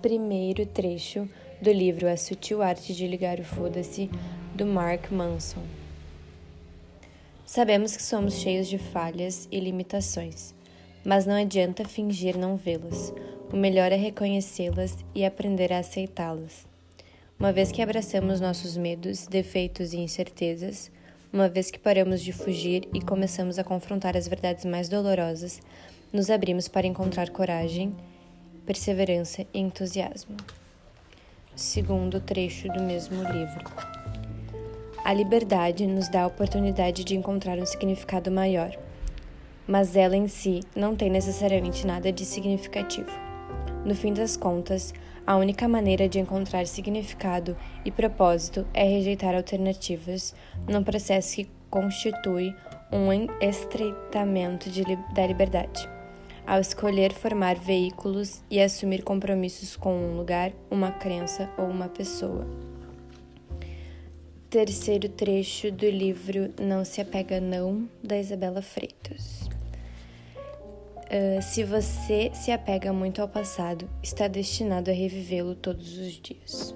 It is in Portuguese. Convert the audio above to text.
primeiro trecho do livro A Sutil Arte de Ligar o Foda-se, do Mark Manson. Sabemos que somos cheios de falhas e limitações, mas não adianta fingir não vê-las. O melhor é reconhecê-las e aprender a aceitá-las. Uma vez que abraçamos nossos medos, defeitos e incertezas, uma vez que paramos de fugir e começamos a confrontar as verdades mais dolorosas, nos abrimos para encontrar coragem, perseverança e entusiasmo. Segundo trecho do mesmo livro. A liberdade nos dá a oportunidade de encontrar um significado maior, mas ela em si não tem necessariamente nada de significativo. No fim das contas, a única maneira de encontrar significado e propósito é rejeitar alternativas num processo que constitui um estreitamento de, da liberdade. Ao escolher formar veículos e assumir compromissos com um lugar, uma crença ou uma pessoa. Terceiro trecho do livro Não Se Apega Não, da Isabela Freitas. Uh, se você se apega muito ao passado, está destinado a revivê-lo todos os dias.